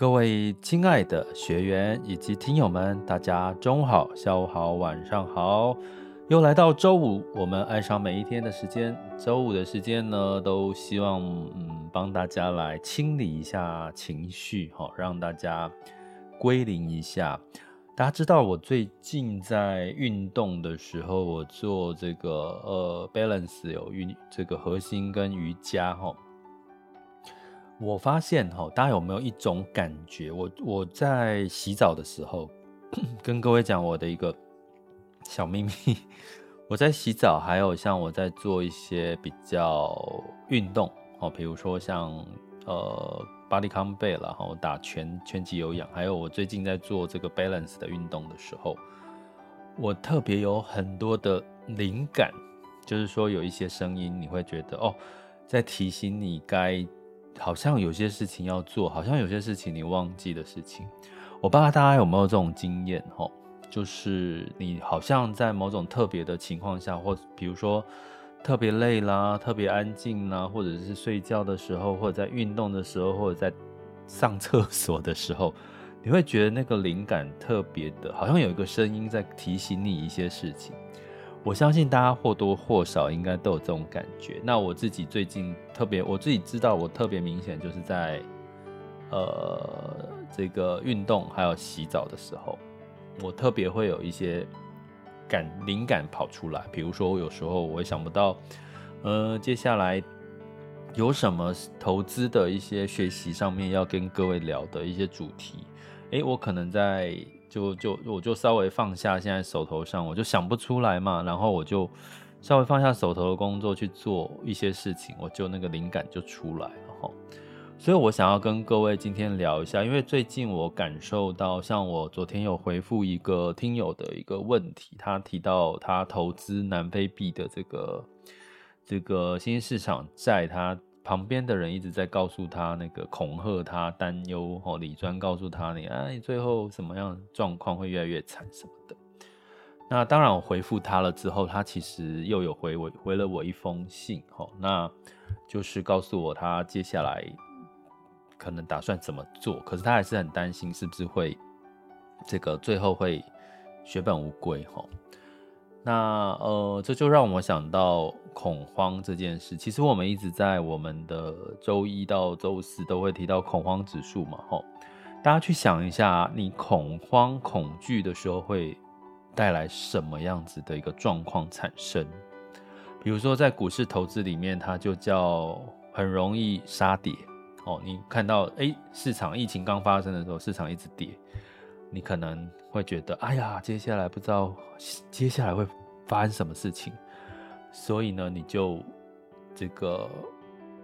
各位亲爱的学员以及听友们，大家中午好、下午好、晚上好，又来到周五，我们爱上每一天的时间。周五的时间呢，都希望嗯帮大家来清理一下情绪，哈，让大家归零一下。大家知道我最近在运动的时候，我做这个呃 balance 有运这个核心跟瑜伽，哈。我发现哈，大家有没有一种感觉？我我在洗澡的时候，跟各位讲我的一个小秘密。我在洗澡，还有像我在做一些比较运动哦，比如说像呃 body combat 然后打拳拳击有氧，还有我最近在做这个 balance 的运动的时候，我特别有很多的灵感，就是说有一些声音，你会觉得哦，在提醒你该。好像有些事情要做，好像有些事情你忘记的事情。我不知道大家有没有这种经验吼，就是你好像在某种特别的情况下，或比如说特别累啦、特别安静啦，或者是睡觉的时候，或者在运动的时候，或者在上厕所的时候，你会觉得那个灵感特别的，好像有一个声音在提醒你一些事情。我相信大家或多或少应该都有这种感觉。那我自己最近特别，我自己知道我特别明显，就是在呃这个运动还有洗澡的时候，我特别会有一些感灵感跑出来。比如说，我有时候我也想不到，呃，接下来有什么投资的一些学习上面要跟各位聊的一些主题。诶，我可能在。就就我就稍微放下现在手头上，我就想不出来嘛，然后我就稍微放下手头的工作去做一些事情，我就那个灵感就出来了哈。所以我想要跟各位今天聊一下，因为最近我感受到，像我昨天有回复一个听友的一个问题，他提到他投资南非币的这个这个新兴市场债，他。旁边的人一直在告诉他那个恐吓他担忧哦，李专告诉他你哎，最后什么样状况会越来越惨什么的。那当然我回复他了之后，他其实又有回我回了我一封信哦，那就是告诉我他接下来可能打算怎么做，可是他还是很担心是不是会这个最后会血本无归哈。那呃，这就让我想到恐慌这件事。其实我们一直在我们的周一到周四都会提到恐慌指数嘛，吼。大家去想一下，你恐慌、恐惧的时候会带来什么样子的一个状况产生？比如说在股市投资里面，它就叫很容易杀跌哦。你看到诶，市场疫情刚发生的时候，市场一直跌。你可能会觉得，哎呀，接下来不知道接下来会发生什么事情，所以呢，你就这个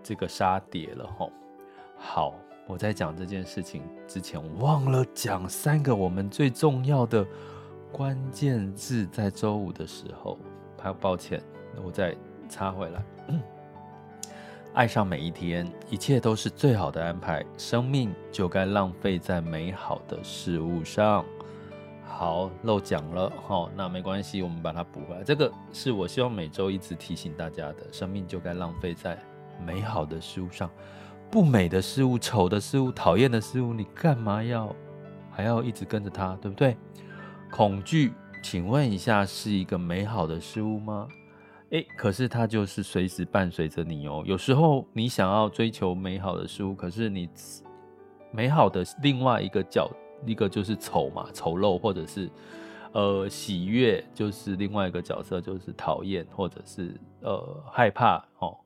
这个杀跌了吼。好，我在讲这件事情之前，忘了讲三个我们最重要的关键字，在周五的时候，还抱歉，我再插回来。爱上每一天，一切都是最好的安排。生命就该浪费在美好的事物上。好，漏讲了，好，那没关系，我们把它补回来。这个是我希望每周一直提醒大家的：生命就该浪费在美好的事物上。不美的事物、丑的事物、讨厌的事物，你干嘛要还要一直跟着它，对不对？恐惧，请问一下，是一个美好的事物吗？诶，可是它就是随时伴随着你哦。有时候你想要追求美好的事物，可是你美好的另外一个角，一个就是丑嘛，丑陋，或者是呃喜悦，就是另外一个角色，就是讨厌，或者是呃害怕哦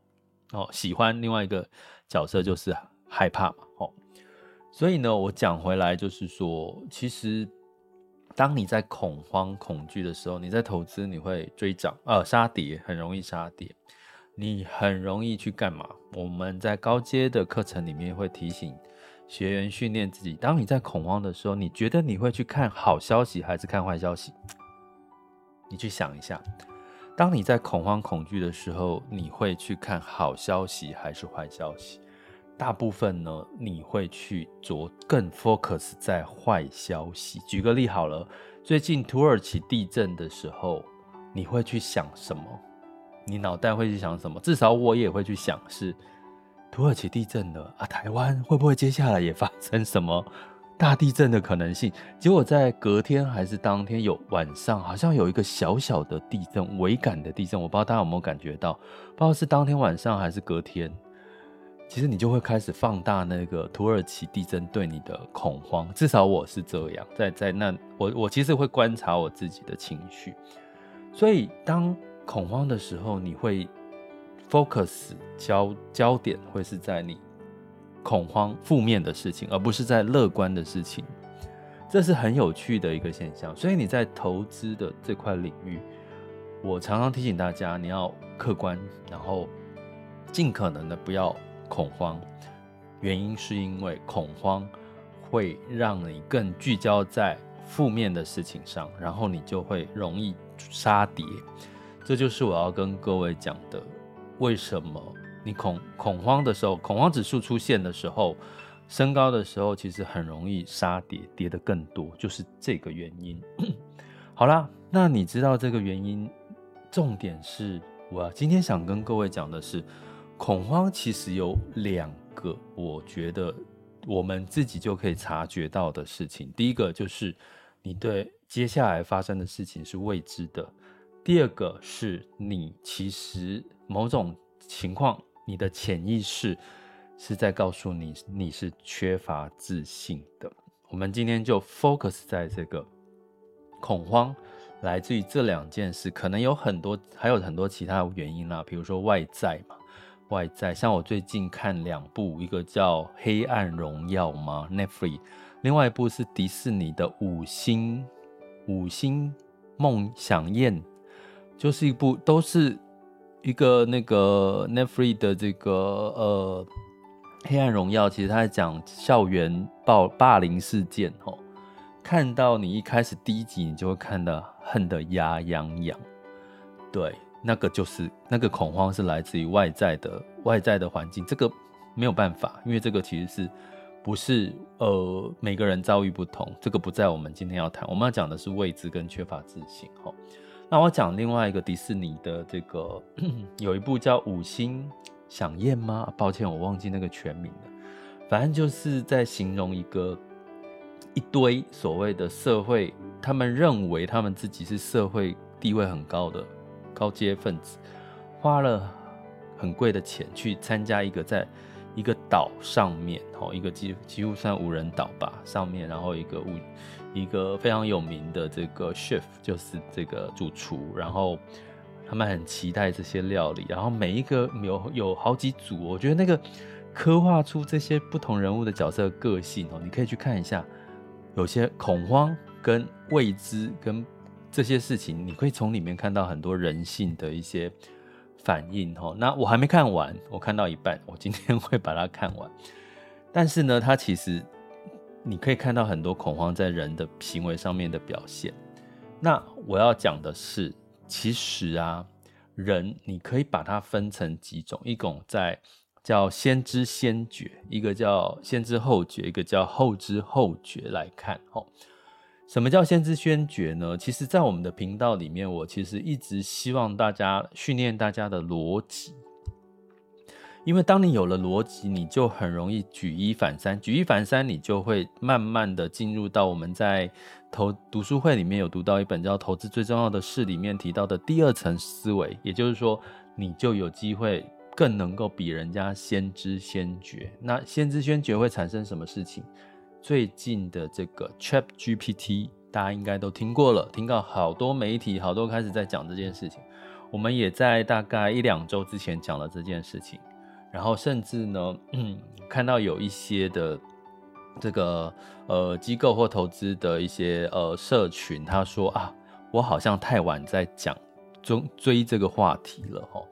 哦喜欢，另外一个角色就是害怕嘛哦。所以呢，我讲回来就是说，其实。当你在恐慌、恐惧的时候，你在投资，你会追涨，呃，杀跌，很容易杀跌。你很容易去干嘛？我们在高阶的课程里面会提醒学员训练自己。当你在恐慌的时候，你觉得你会去看好消息还是看坏消息？你去想一下。当你在恐慌、恐惧的时候，你会去看好消息还是坏消息？大部分呢，你会去着更 focus 在坏消息。举个例好了，最近土耳其地震的时候，你会去想什么？你脑袋会去想什么？至少我也会去想是土耳其地震了啊，台湾会不会接下来也发生什么大地震的可能性？结果在隔天还是当天有晚上，好像有一个小小的地震，微感的地震，我不知道大家有没有感觉到，不知道是当天晚上还是隔天。其实你就会开始放大那个土耳其地震对你的恐慌，至少我是这样，在在那我我其实会观察我自己的情绪，所以当恐慌的时候，你会 focus 焦焦点会是在你恐慌负面的事情，而不是在乐观的事情，这是很有趣的一个现象。所以你在投资的这块领域，我常常提醒大家，你要客观，然后尽可能的不要。恐慌，原因是因为恐慌会让你更聚焦在负面的事情上，然后你就会容易杀跌。这就是我要跟各位讲的，为什么你恐恐慌的时候，恐慌指数出现的时候，升高的时候，其实很容易杀跌，跌得更多，就是这个原因。好啦，那你知道这个原因，重点是我今天想跟各位讲的是。恐慌其实有两个，我觉得我们自己就可以察觉到的事情。第一个就是你对接下来发生的事情是未知的；第二个是你其实某种情况，你的潜意识是在告诉你你是缺乏自信的。我们今天就 focus 在这个恐慌来自于这两件事，可能有很多，还有很多其他原因啦，比如说外在嘛。外在，像我最近看两部，一个叫《黑暗荣耀》吗？Netflix，另外一部是迪士尼的《五星五星梦想宴》，就是一部都是一个那个 Netflix 的这个呃《黑暗荣耀》，其实它在讲校园暴霸凌事件哦。看到你一开始第一集，你就会看到恨得牙痒痒，对。那个就是那个恐慌是来自于外在的外在的环境，这个没有办法，因为这个其实是不是呃每个人遭遇不同，这个不在我们今天要谈，我们要讲的是未知跟缺乏自信。齁，那我讲另外一个迪士尼的这个 有一部叫《五星饗宴》吗？抱歉，我忘记那个全名了，反正就是在形容一个一堆所谓的社会，他们认为他们自己是社会地位很高的。高阶分子花了很贵的钱去参加一个在一个岛上面，哦，一个几几乎算无人岛吧，上面，然后一个物一个非常有名的这个 chef 就是这个主厨，然后他们很期待这些料理，然后每一个有有好几组，我觉得那个刻画出这些不同人物的角色的个性哦，你可以去看一下，有些恐慌跟未知跟。这些事情，你可以从里面看到很多人性的一些反应哦。那我还没看完，我看到一半，我今天 会把它看完。但是呢，它其实你可以看到很多恐慌在人的行为上面的表现。那我要讲的是，其实啊，人你可以把它分成几种，一种在叫先知先觉，一个叫先知后觉，一个叫后知后觉来看哦。什么叫先知先觉呢？其实，在我们的频道里面，我其实一直希望大家训练大家的逻辑，因为当你有了逻辑，你就很容易举一反三，举一反三，你就会慢慢的进入到我们在投读书会里面有读到一本叫《投资最重要的事》里面提到的第二层思维，也就是说，你就有机会更能够比人家先知先觉。那先知先觉会产生什么事情？最近的这个 ChatGPT，大家应该都听过了，听到好多媒体好多开始在讲这件事情。我们也在大概一两周之前讲了这件事情，然后甚至呢，嗯，看到有一些的这个呃机构或投资的一些呃社群，他说啊，我好像太晚在讲追追这个话题了齁。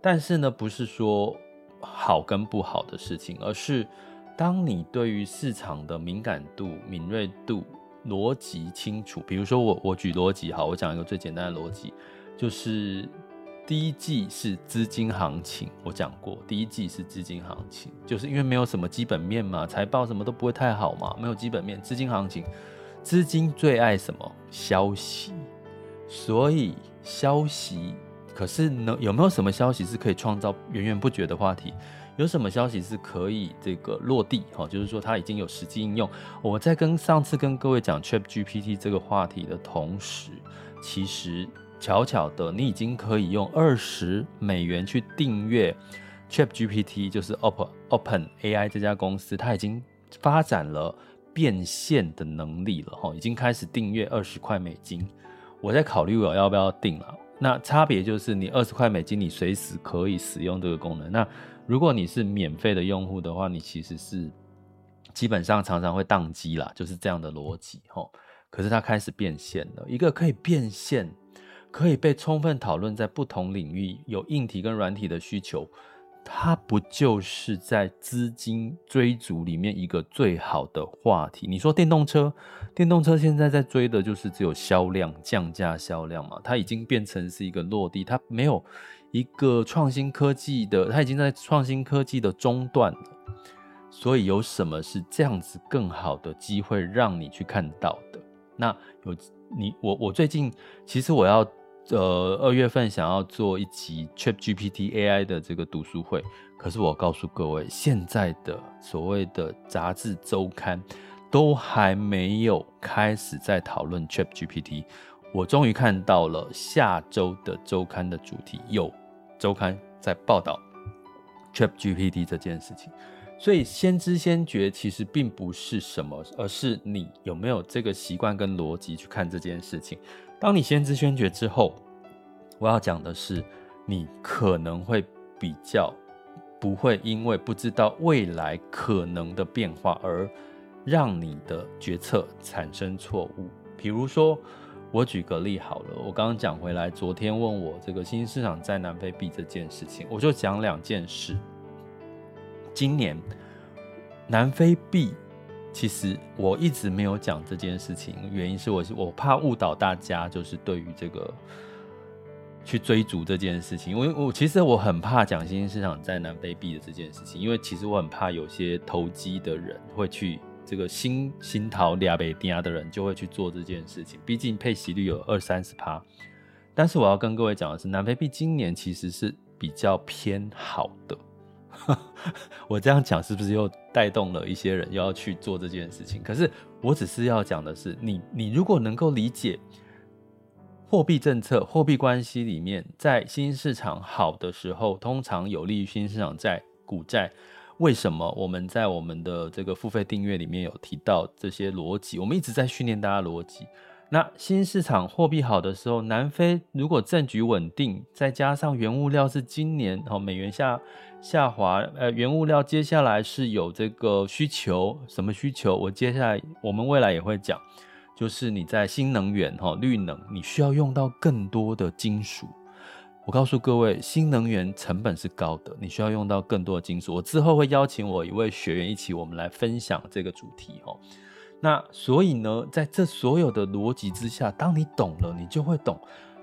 但是呢，不是说好跟不好的事情，而是。当你对于市场的敏感度、敏锐度、逻辑清楚，比如说我我举逻辑好，我讲一个最简单的逻辑，就是第一季是资金行情，我讲过，第一季是资金行情，就是因为没有什么基本面嘛，财报什么都不会太好嘛，没有基本面，资金行情，资金最爱什么？消息，所以消息，可是呢，有没有什么消息是可以创造源源不绝的话题？有什么消息是可以这个落地？哈，就是说它已经有实际应用。我在跟上次跟各位讲 ChatGPT 这个话题的同时，其实巧巧的，你已经可以用二十美元去订阅 ChatGPT，就是 Open Open AI 这家公司，它已经发展了变现的能力了，哈，已经开始订阅二十块美金。我在考虑我要不要订了。那差别就是你二十块美金，你随时可以使用这个功能。那如果你是免费的用户的话，你其实是基本上常常会宕机啦，就是这样的逻辑齁。可是它开始变现了，一个可以变现、可以被充分讨论在不同领域有硬体跟软体的需求。它不就是在资金追逐里面一个最好的话题？你说电动车，电动车现在在追的就是只有销量、降价销量嘛？它已经变成是一个落地，它没有一个创新科技的，它已经在创新科技的中段了。所以有什么是这样子更好的机会让你去看到的？那有你我我最近其实我要。呃，二月份想要做一集 ChatGPT AI 的这个读书会，可是我告诉各位，现在的所谓的杂志周刊都还没有开始在讨论 ChatGPT。我终于看到了下周的周刊的主题，有周刊在报道 ChatGPT 这件事情。所以先知先觉其实并不是什么，而是你有没有这个习惯跟逻辑去看这件事情。当你先知先觉之后，我要讲的是，你可能会比较不会因为不知道未来可能的变化而让你的决策产生错误。比如说，我举个例好了，我刚刚讲回来，昨天问我这个新兴市场在南非币这件事情，我就讲两件事。今年南非币。其实我一直没有讲这件事情，原因是我是我怕误导大家，就是对于这个去追逐这件事情，因为我其实我很怕讲新兴市场在南非币的这件事情，因为其实我很怕有些投机的人会去这个新新桃亚北迪亚的人就会去做这件事情，毕竟配息率有二三十趴。但是我要跟各位讲的是，南非币今年其实是比较偏好的。我这样讲是不是又带动了一些人又要去做这件事情？可是我只是要讲的是，你你如果能够理解货币政策、货币关系里面，在新市场好的时候，通常有利于新市场在、股债。为什么我们在我们的这个付费订阅里面有提到这些逻辑？我们一直在训练大家逻辑。那新市场货币好的时候，南非如果政局稳定，再加上原物料是今年哦美元下下滑，呃原物料接下来是有这个需求，什么需求？我接下来我们未来也会讲，就是你在新能源哈绿能，你需要用到更多的金属。我告诉各位，新能源成本是高的，你需要用到更多的金属。我之后会邀请我一位学员一起，我们来分享这个主题哦。那所以呢，在这所有的逻辑之下，当你懂了，你就会懂，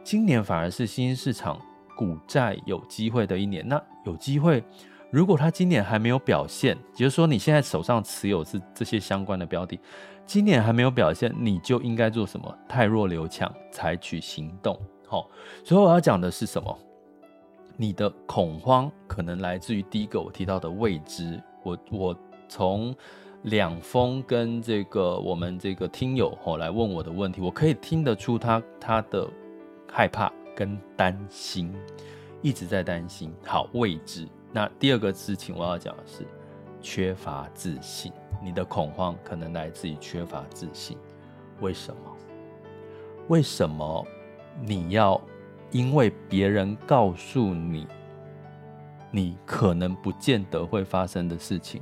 今年反而是新兴市场股债有机会的一年。那有机会，如果它今年还没有表现，也就是说你现在手上持有是这些相关的标的，今年还没有表现，你就应该做什么？汰弱留强，采取行动。好，所以我要讲的是什么？你的恐慌可能来自于第一个我提到的未知。我我从。两封跟这个我们这个听友吼来问我的问题，我可以听得出他他的害怕跟担心，一直在担心。好，未知。那第二个事情我要讲的是缺乏自信。你的恐慌可能来自于缺乏自信。为什么？为什么你要因为别人告诉你，你可能不见得会发生的事情？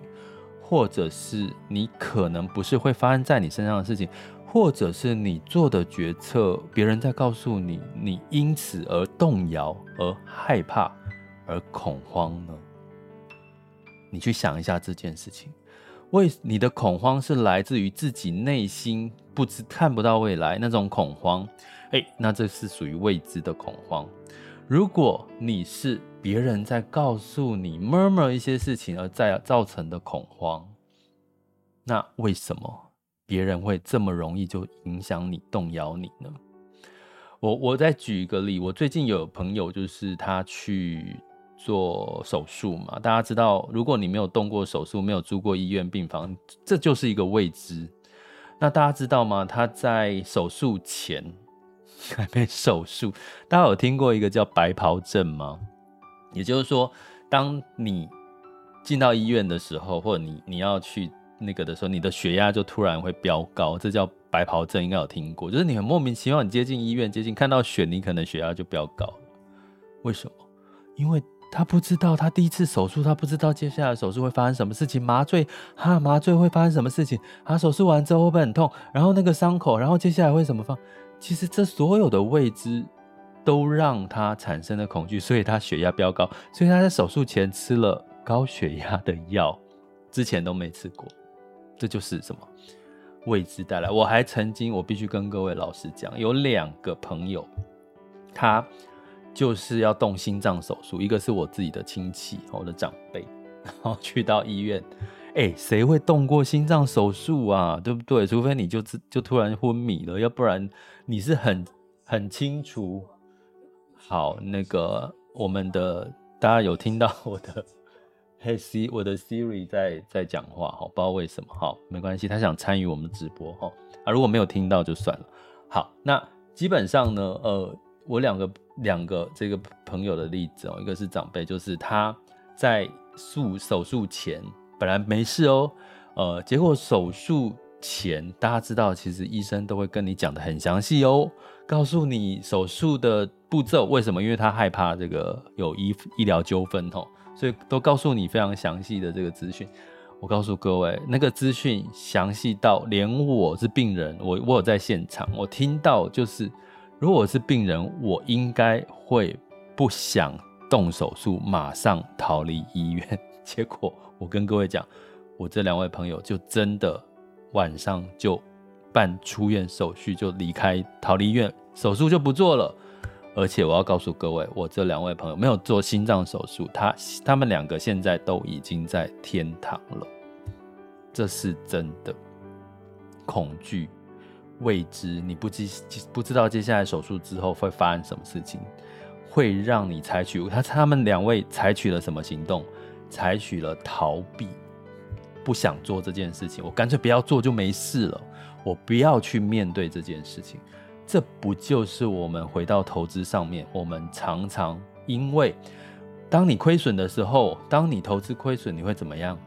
或者是你可能不是会发生在你身上的事情，或者是你做的决策，别人在告诉你，你因此而动摇、而害怕、而恐慌呢？你去想一下这件事情，为你的恐慌是来自于自己内心不知看不到未来那种恐慌，诶，那这是属于未知的恐慌。如果你是别人在告诉你 murmur 一些事情而在造成的恐慌，那为什么别人会这么容易就影响你、动摇你呢？我我再举一个例，我最近有朋友就是他去做手术嘛。大家知道，如果你没有动过手术，没有住过医院病房，这就是一个未知。那大家知道吗？他在手术前还没手术，大家有听过一个叫白袍症吗？也就是说，当你进到医院的时候，或者你你要去那个的时候，你的血压就突然会飙高，这叫白袍症，应该有听过。就是你很莫名其妙，你接近医院，接近看到血，你可能血压就飙高。为什么？因为他不知道，他第一次手术，他不知道接下来手术会发生什么事情，麻醉，哈，麻醉会发生什么事情？他手术完之后会不会很痛？然后那个伤口，然后接下来会怎么放？其实这所有的未知都让他产生了恐惧，所以他血压飙高，所以他在手术前吃了高血压的药，之前都没吃过。这就是什么未知带来。我还曾经，我必须跟各位老师讲，有两个朋友，他。就是要动心脏手术，一个是我自己的亲戚，我的长辈，然后去到医院，哎，谁会动过心脏手术啊？对不对？除非你就就突然昏迷了，要不然你是很很清楚。好，那个我们的大家有听到我的嘿 C 我的 Siri 在在讲话，哈，不知道为什么，哈，没关系，他想参与我们的直播，哈，啊，如果没有听到就算了。好，那基本上呢，呃。我两个两个这个朋友的例子哦，一个是长辈，就是他在术手术前本来没事哦，呃，结果手术前大家知道，其实医生都会跟你讲得很详细哦，告诉你手术的步骤，为什么？因为他害怕这个有医医疗纠纷哦，所以都告诉你非常详细的这个资讯。我告诉各位，那个资讯详细到连我是病人，我我有在现场，我听到就是。如果我是病人，我应该会不想动手术，马上逃离医院。结果我跟各位讲，我这两位朋友就真的晚上就办出院手续，就离开逃离医院，手术就不做了。而且我要告诉各位，我这两位朋友没有做心脏手术，他他们两个现在都已经在天堂了。这是真的恐惧。未知，你不知不知道接下来手术之后会发生什么事情，会让你采取他他们两位采取了什么行动？采取了逃避，不想做这件事情，我干脆不要做就没事了，我不要去面对这件事情。这不就是我们回到投资上面？我们常常因为当你亏损的时候，当你投资亏损，你会怎么样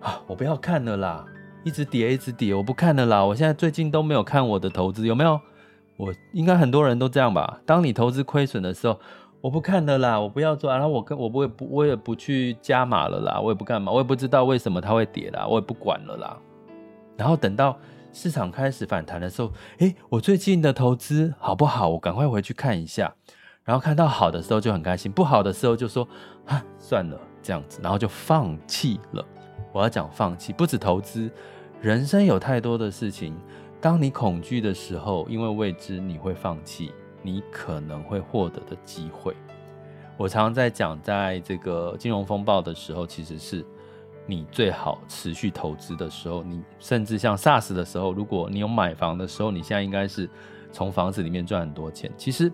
啊？我不要看了啦。一直跌，一直跌，我不看了啦！我现在最近都没有看我的投资，有没有？我应该很多人都这样吧？当你投资亏损的时候，我不看了啦，我不要做，然后我跟我不会不，我也不去加码了啦，我也不干嘛，我也不知道为什么它会跌啦，我也不管了啦。然后等到市场开始反弹的时候，诶，我最近的投资好不好？我赶快回去看一下，然后看到好的时候就很开心，不好的时候就说啊，算了，这样子，然后就放弃了。我要讲放弃，不止投资。人生有太多的事情，当你恐惧的时候，因为未知，你会放弃你可能会获得的机会。我常常在讲，在这个金融风暴的时候，其实是你最好持续投资的时候。你甚至像 SARS 的时候，如果你有买房的时候，你现在应该是从房子里面赚很多钱。其实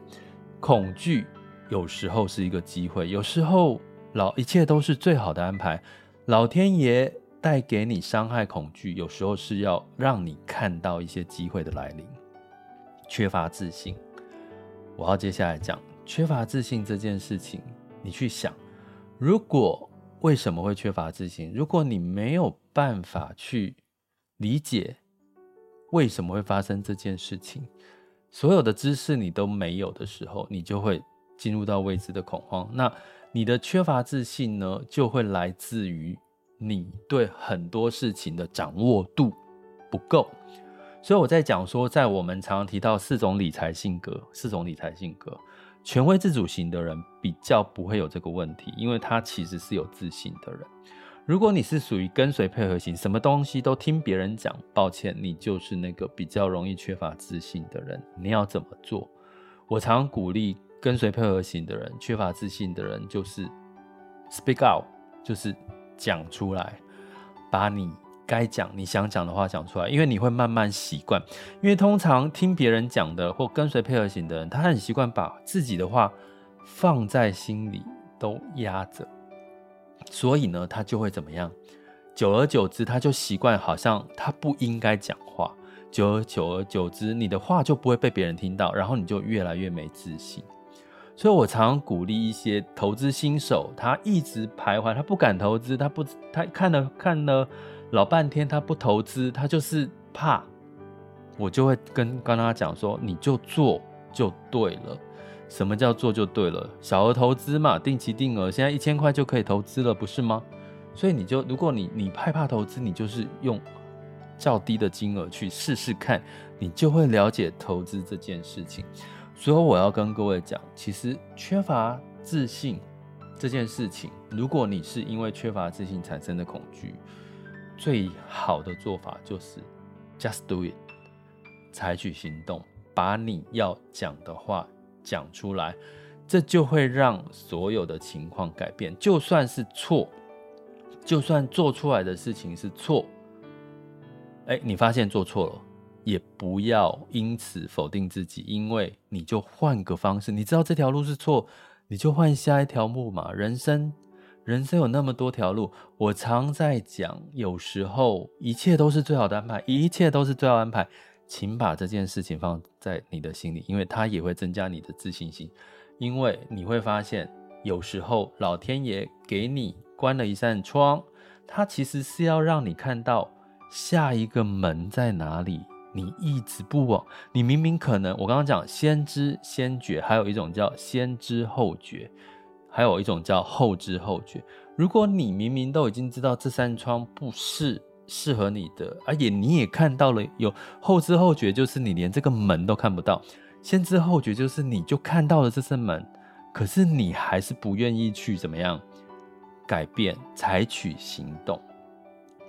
恐惧有时候是一个机会，有时候老一切都是最好的安排，老天爷。带给你伤害、恐惧，有时候是要让你看到一些机会的来临。缺乏自信，我要接下来讲缺乏自信这件事情。你去想，如果为什么会缺乏自信？如果你没有办法去理解为什么会发生这件事情，所有的知识你都没有的时候，你就会进入到未知的恐慌。那你的缺乏自信呢，就会来自于。你对很多事情的掌握度不够，所以我在讲说，在我们常常提到四种理财性格，四种理财性格，权威自主型的人比较不会有这个问题，因为他其实是有自信的人。如果你是属于跟随配合型，什么东西都听别人讲，抱歉，你就是那个比较容易缺乏自信的人。你要怎么做？我常鼓励跟随配合型的人，缺乏自信的人就是 speak out，就是。讲出来，把你该讲、你想讲的话讲出来，因为你会慢慢习惯。因为通常听别人讲的或跟随配合型的人，他很习惯把自己的话放在心里，都压着，所以呢，他就会怎么样？久而久之，他就习惯，好像他不应该讲话。久而久而久之，你的话就不会被别人听到，然后你就越来越没自信。所以我常常鼓励一些投资新手，他一直徘徊，他不敢投资，他不，他看了看了老半天，他不投资，他就是怕。我就会跟跟他讲说，你就做就对了。什么叫做就对了？小额投资嘛，定期定额，现在一千块就可以投资了，不是吗？所以你就，如果你你害怕投资，你就是用。较低的金额去试试看，你就会了解投资这件事情。所以我要跟各位讲，其实缺乏自信这件事情，如果你是因为缺乏自信产生的恐惧，最好的做法就是 just do it，采取行动，把你要讲的话讲出来，这就会让所有的情况改变。就算是错，就算做出来的事情是错。哎，你发现做错了，也不要因此否定自己，因为你就换个方式，你知道这条路是错，你就换下一条路嘛。人生，人生有那么多条路，我常在讲，有时候一切都是最好的安排，一切都是最好安排，请把这件事情放在你的心里，因为它也会增加你的自信心，因为你会发现，有时候老天爷给你关了一扇窗，它其实是要让你看到。下一个门在哪里？你一直不往，你明明可能，我刚刚讲先知先觉，还有一种叫先知后觉，还有一种叫后知后觉。如果你明明都已经知道这扇窗不是适合你的，而且你也看到了有后知后觉，就是你连这个门都看不到；先知后觉就是你就看到了这扇门，可是你还是不愿意去怎么样改变，采取行动，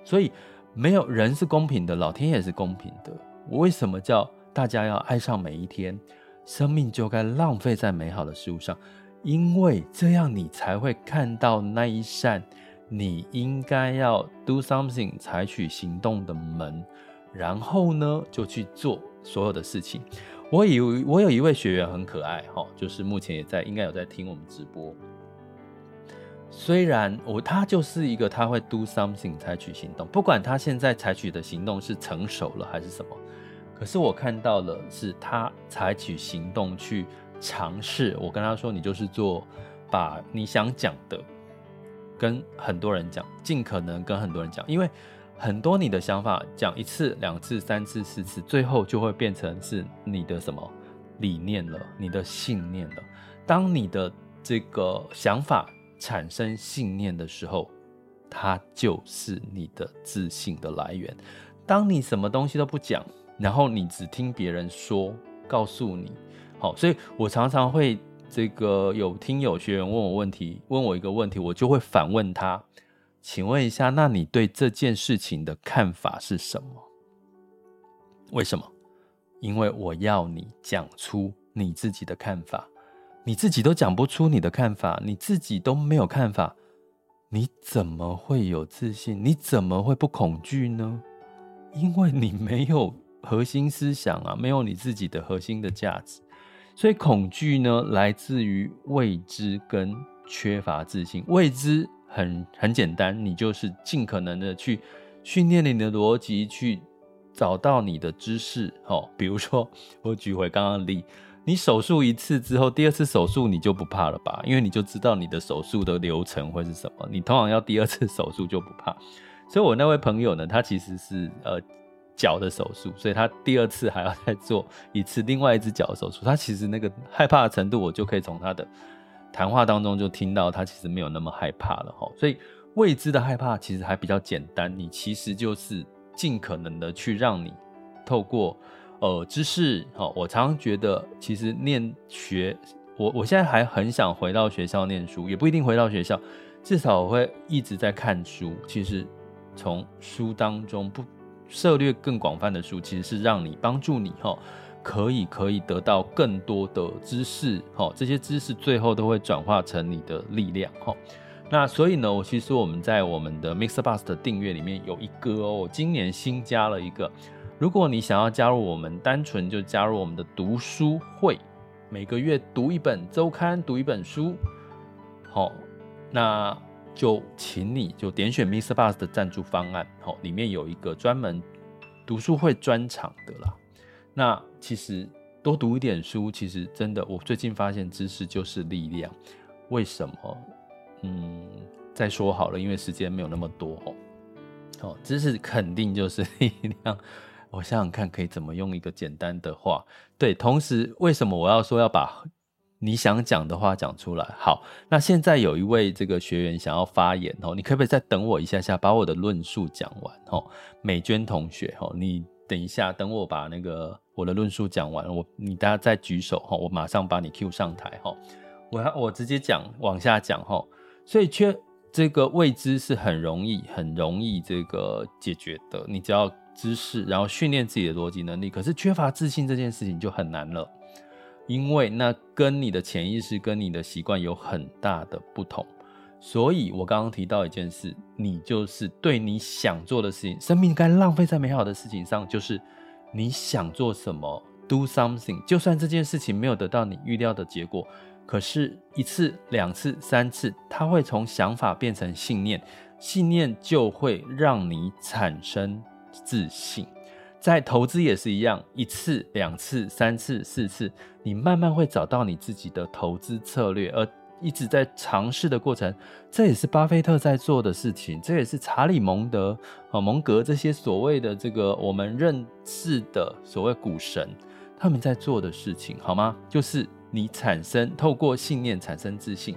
所以。没有人是公平的，老天也是公平的。我为什么叫大家要爱上每一天？生命就该浪费在美好的事物上，因为这样你才会看到那一扇你应该要 do something 采取行动的门，然后呢，就去做所有的事情。我以为我有一位学员很可爱，哈，就是目前也在，应该有在听我们直播。虽然我他就是一个他会 do something 采取行动，不管他现在采取的行动是成熟了还是什么，可是我看到了是他采取行动去尝试。我跟他说，你就是做把你想讲的跟很多人讲，尽可能跟很多人讲，因为很多你的想法讲一次、两次、三次、四次，最后就会变成是你的什么理念了，你的信念了。当你的这个想法。产生信念的时候，它就是你的自信的来源。当你什么东西都不讲，然后你只听别人说，告诉你，好，所以我常常会这个有听有学员问我问题，问我一个问题，我就会反问他，请问一下，那你对这件事情的看法是什么？为什么？因为我要你讲出你自己的看法。你自己都讲不出你的看法，你自己都没有看法，你怎么会有自信？你怎么会不恐惧呢？因为你没有核心思想啊，没有你自己的核心的价值，所以恐惧呢，来自于未知跟缺乏自信。未知很很简单，你就是尽可能的去训练你的逻辑，去找到你的知识。哦，比如说我举回刚刚例。你手术一次之后，第二次手术你就不怕了吧？因为你就知道你的手术的流程会是什么。你通常要第二次手术就不怕。所以我那位朋友呢，他其实是呃脚的手术，所以他第二次还要再做一次另外一只脚的手术。他其实那个害怕的程度，我就可以从他的谈话当中就听到，他其实没有那么害怕了哈。所以未知的害怕其实还比较简单，你其实就是尽可能的去让你透过。呃，知识好，我常常觉得，其实念学，我我现在还很想回到学校念书，也不一定回到学校，至少我会一直在看书。其实从书当中不涉猎更广泛的书，其实是让你帮助你哈，可以可以得到更多的知识哈，这些知识最后都会转化成你的力量哈。那所以呢，我其实我们在我们的 Mixer Bus 的订阅里面有一个哦，今年新加了一个。如果你想要加入我们，单纯就加入我们的读书会，每个月读一本周刊，读一本书，好，那就请你就点选 Mister Bus 的赞助方案，好，里面有一个专门读书会专场的啦。那其实多读一点书，其实真的，我最近发现知识就是力量。为什么？嗯，再说好了，因为时间没有那么多哦。哦，知识肯定就是力量。我想想看，可以怎么用一个简单的话？对，同时为什么我要说要把你想讲的话讲出来？好，那现在有一位这个学员想要发言哦，你可不可以再等我一下下，把我的论述讲完哦？美娟同学哦，你等一下，等我把那个我的论述讲完，我你大家再举手哈，我马上把你 Q 上台哈。我要我直接讲往下讲哈，所以缺这个未知是很容易很容易这个解决的，你只要知识，然后训练自己的逻辑能力。可是缺乏自信这件事情就很难了，因为那跟你的潜意识跟你的习惯有很大的不同。所以我刚刚提到一件事，你就是对你想做的事情，生命该浪费在美好的事情上，就是你想做什么，do something，就算这件事情没有得到你预料的结果。可是，一次、两次、三次，它会从想法变成信念，信念就会让你产生自信。在投资也是一样，一次、两次、三次、四次，你慢慢会找到你自己的投资策略，而一直在尝试的过程，这也是巴菲特在做的事情，这也是查理蒙德、啊蒙格这些所谓的这个我们认识的所谓股神他们在做的事情，好吗？就是。你产生透过信念产生自信，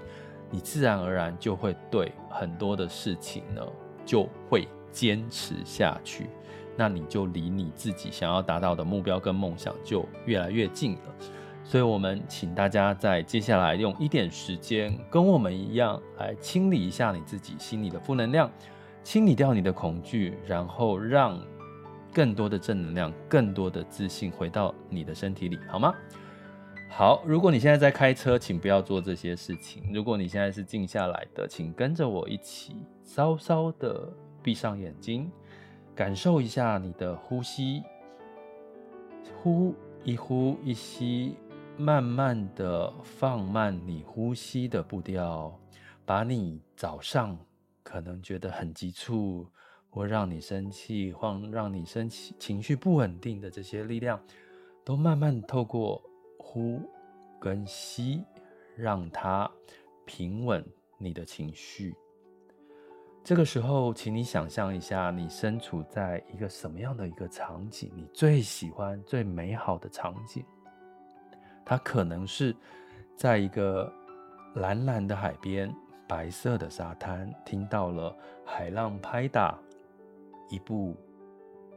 你自然而然就会对很多的事情呢，就会坚持下去。那你就离你自己想要达到的目标跟梦想就越来越近了。所以，我们请大家在接下来用一点时间，跟我们一样来清理一下你自己心里的负能量，清理掉你的恐惧，然后让更多的正能量、更多的自信回到你的身体里，好吗？好，如果你现在在开车，请不要做这些事情。如果你现在是静下来的，请跟着我一起稍稍的闭上眼睛，感受一下你的呼吸，呼一呼一吸，慢慢的放慢你呼吸的步调，把你早上可能觉得很急促，或让你生气，或让你生气情绪不稳定的这些力量，都慢慢透过。呼跟吸，让它平稳你的情绪。这个时候，请你想象一下，你身处在一个什么样的一个场景？你最喜欢、最美好的场景？它可能是在一个蓝蓝的海边，白色的沙滩，听到了海浪拍打，一步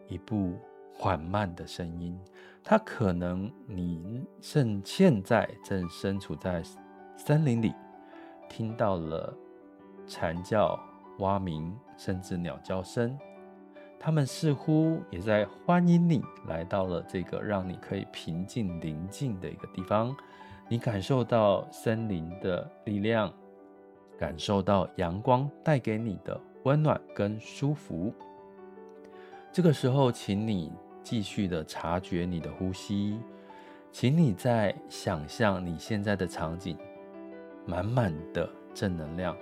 一步缓慢的声音。它可能你正现在正身处在森林里，听到了蝉叫、蛙鸣，甚至鸟叫声。它们似乎也在欢迎你来到了这个让你可以平静宁静的一个地方。你感受到森林的力量，感受到阳光带给你的温暖跟舒服。这个时候，请你。继续的察觉你的呼吸，请你在想象你现在的场景，满满的正能量，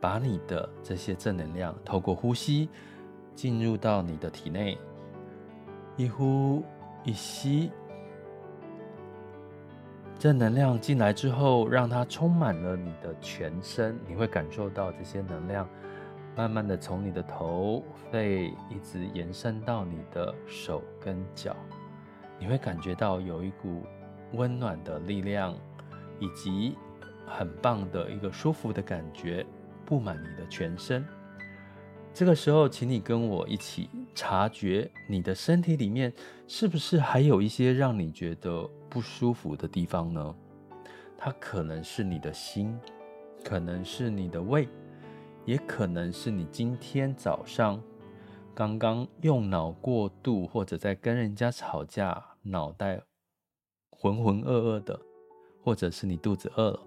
把你的这些正能量透过呼吸进入到你的体内，一呼一吸，正能量进来之后，让它充满了你的全身，你会感受到这些能量。慢慢的从你的头、肺一直延伸到你的手跟脚，你会感觉到有一股温暖的力量，以及很棒的一个舒服的感觉布满你的全身。这个时候，请你跟我一起察觉你的身体里面是不是还有一些让你觉得不舒服的地方呢？它可能是你的心，可能是你的胃。也可能是你今天早上刚刚用脑过度，或者在跟人家吵架，脑袋浑浑噩噩的，或者是你肚子饿了，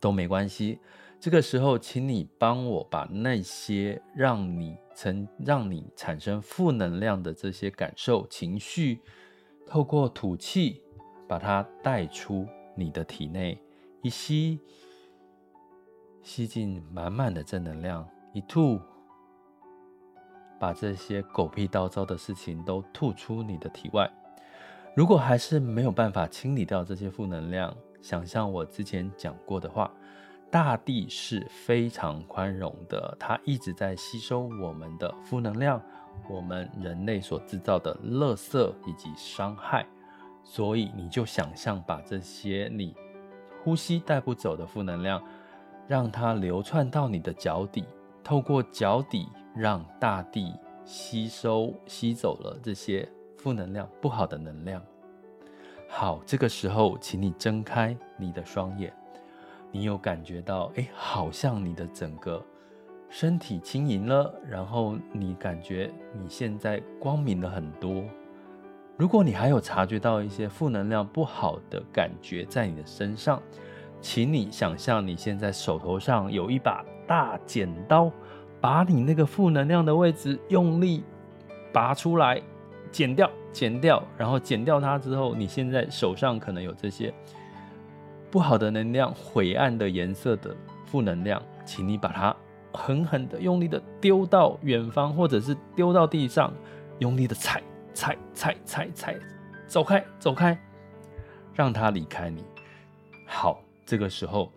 都没关系。这个时候，请你帮我把那些让你曾让你产生负能量的这些感受、情绪，透过吐气把它带出你的体内，一吸。吸进满满的正能量，一吐，把这些狗屁倒糟的事情都吐出你的体外。如果还是没有办法清理掉这些负能量，想象我之前讲过的话，大地是非常宽容的，它一直在吸收我们的负能量，我们人类所制造的垃圾以及伤害。所以你就想象把这些你呼吸带不走的负能量。让它流窜到你的脚底，透过脚底让大地吸收、吸走了这些负能量、不好的能量。好，这个时候，请你睁开你的双眼，你有感觉到，哎，好像你的整个身体轻盈了，然后你感觉你现在光明了很多。如果你还有察觉到一些负能量不好的感觉在你的身上，请你想象你现在手头上有一把大剪刀，把你那个负能量的位置用力拔出来，剪掉，剪掉，然后剪掉它之后，你现在手上可能有这些不好的能量、灰暗的颜色的负能量，请你把它狠狠的、用力的丢到远方，或者是丢到地上，用力的踩、踩、踩、踩、踩，走开，走开，让它离开你。好。这个时候，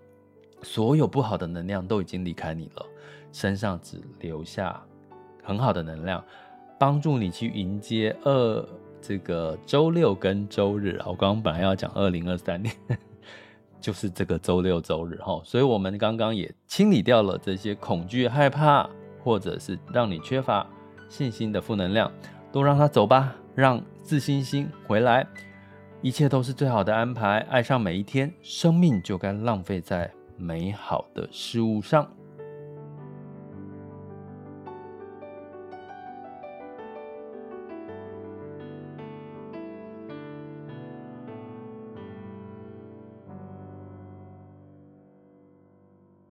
所有不好的能量都已经离开你了，身上只留下很好的能量，帮助你去迎接二这个周六跟周日。我刚刚本来要讲二零二三年，就是这个周六周日哈。所以我们刚刚也清理掉了这些恐惧、害怕，或者是让你缺乏信心的负能量，都让它走吧，让自信心回来。一切都是最好的安排，爱上每一天，生命就该浪费在美好的事物上。